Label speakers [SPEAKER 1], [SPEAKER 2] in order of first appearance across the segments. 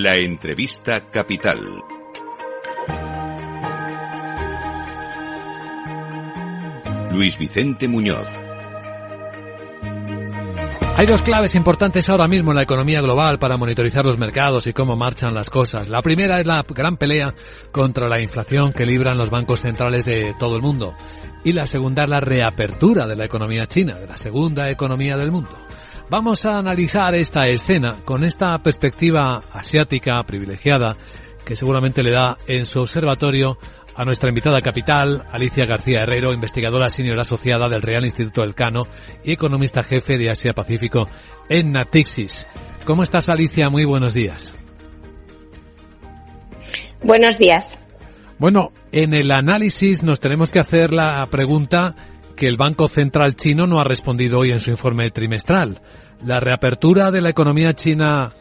[SPEAKER 1] La entrevista capital. Luis Vicente Muñoz.
[SPEAKER 2] Hay dos claves importantes ahora mismo en la economía global para monitorizar los mercados y cómo marchan las cosas. La primera es la gran pelea contra la inflación que libran los bancos centrales de todo el mundo. Y la segunda es la reapertura de la economía china, de la segunda economía del mundo. Vamos a analizar esta escena con esta perspectiva asiática privilegiada que seguramente le da en su observatorio a nuestra invitada capital, Alicia García Herrero, investigadora senior asociada del Real Instituto Elcano y economista jefe de Asia Pacífico en Natixis. ¿Cómo estás, Alicia? Muy buenos días.
[SPEAKER 3] Buenos días.
[SPEAKER 2] Bueno, en el análisis nos tenemos que hacer la pregunta que el Banco Central chino no ha respondido hoy en su informe trimestral. ¿La reapertura de la economía china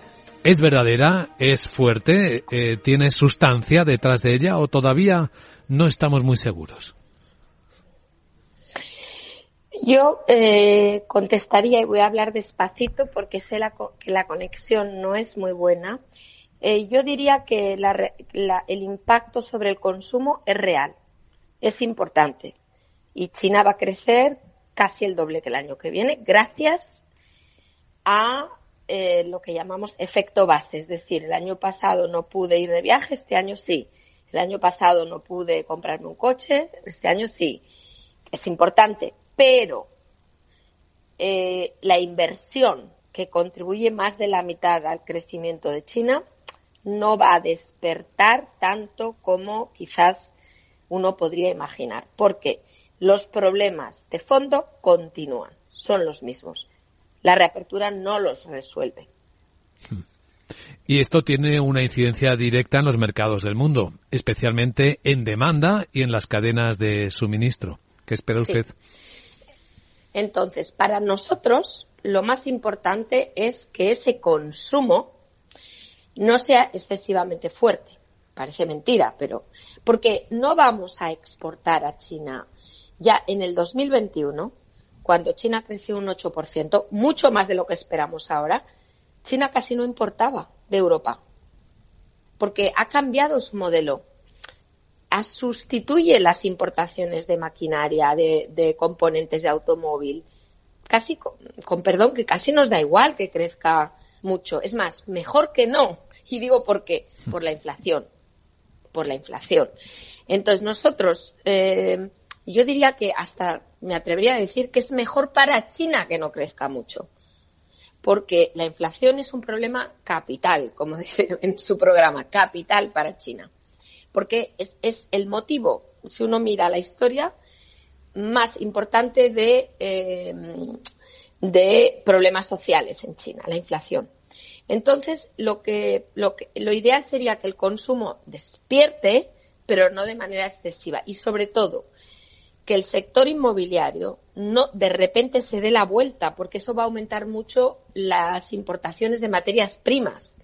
[SPEAKER 2] ¿Es verdadera? ¿Es fuerte? Eh, ¿Tiene sustancia detrás de ella o todavía no estamos muy seguros?
[SPEAKER 3] Yo eh, contestaría y voy a hablar despacito porque sé que la conexión no es muy buena. Eh, yo diría que el impacto sobre el consumo es real, es importante. Y China va a crecer casi el doble que el año que viene gracias a eh, lo que llamamos efecto base, es decir, el año pasado no pude ir de viaje, este año sí. El año pasado no pude comprarme un coche, este año sí. Es importante, pero eh, la inversión que contribuye más de la mitad al crecimiento de China no va a despertar tanto como quizás uno podría imaginar, porque los problemas de fondo continúan, son los mismos la reapertura no los resuelve.
[SPEAKER 2] Y esto tiene una incidencia directa en los mercados del mundo, especialmente en demanda y en las cadenas de suministro. ¿Qué espera usted?
[SPEAKER 3] Entonces, para nosotros, lo más importante es que ese consumo no sea excesivamente fuerte. Parece mentira, pero porque no vamos a exportar a China ya en el 2021 cuando China creció un 8%, mucho más de lo que esperamos ahora, China casi no importaba de Europa, porque ha cambiado su modelo. sustituye las importaciones de maquinaria, de, componentes de automóvil, casi con, perdón, que casi nos da igual que crezca mucho. Es más, mejor que no. Y digo por qué, por la inflación, por la inflación. Entonces nosotros eh, yo diría que hasta me atrevería a decir que es mejor para China que no crezca mucho. Porque la inflación es un problema capital, como dice en su programa, capital para China. Porque es, el motivo, si uno mira la historia, más importante de, em, de problemas sociales en China, la inflación. Entonces, lo, que, lo, que, lo ideal sería que el consumo despierte, pero no de manera excesiva. Y sobre todo, que el sector inmobiliario no de repente se dé la vuelta, porque eso va a aumentar mucho las importaciones de materias primas.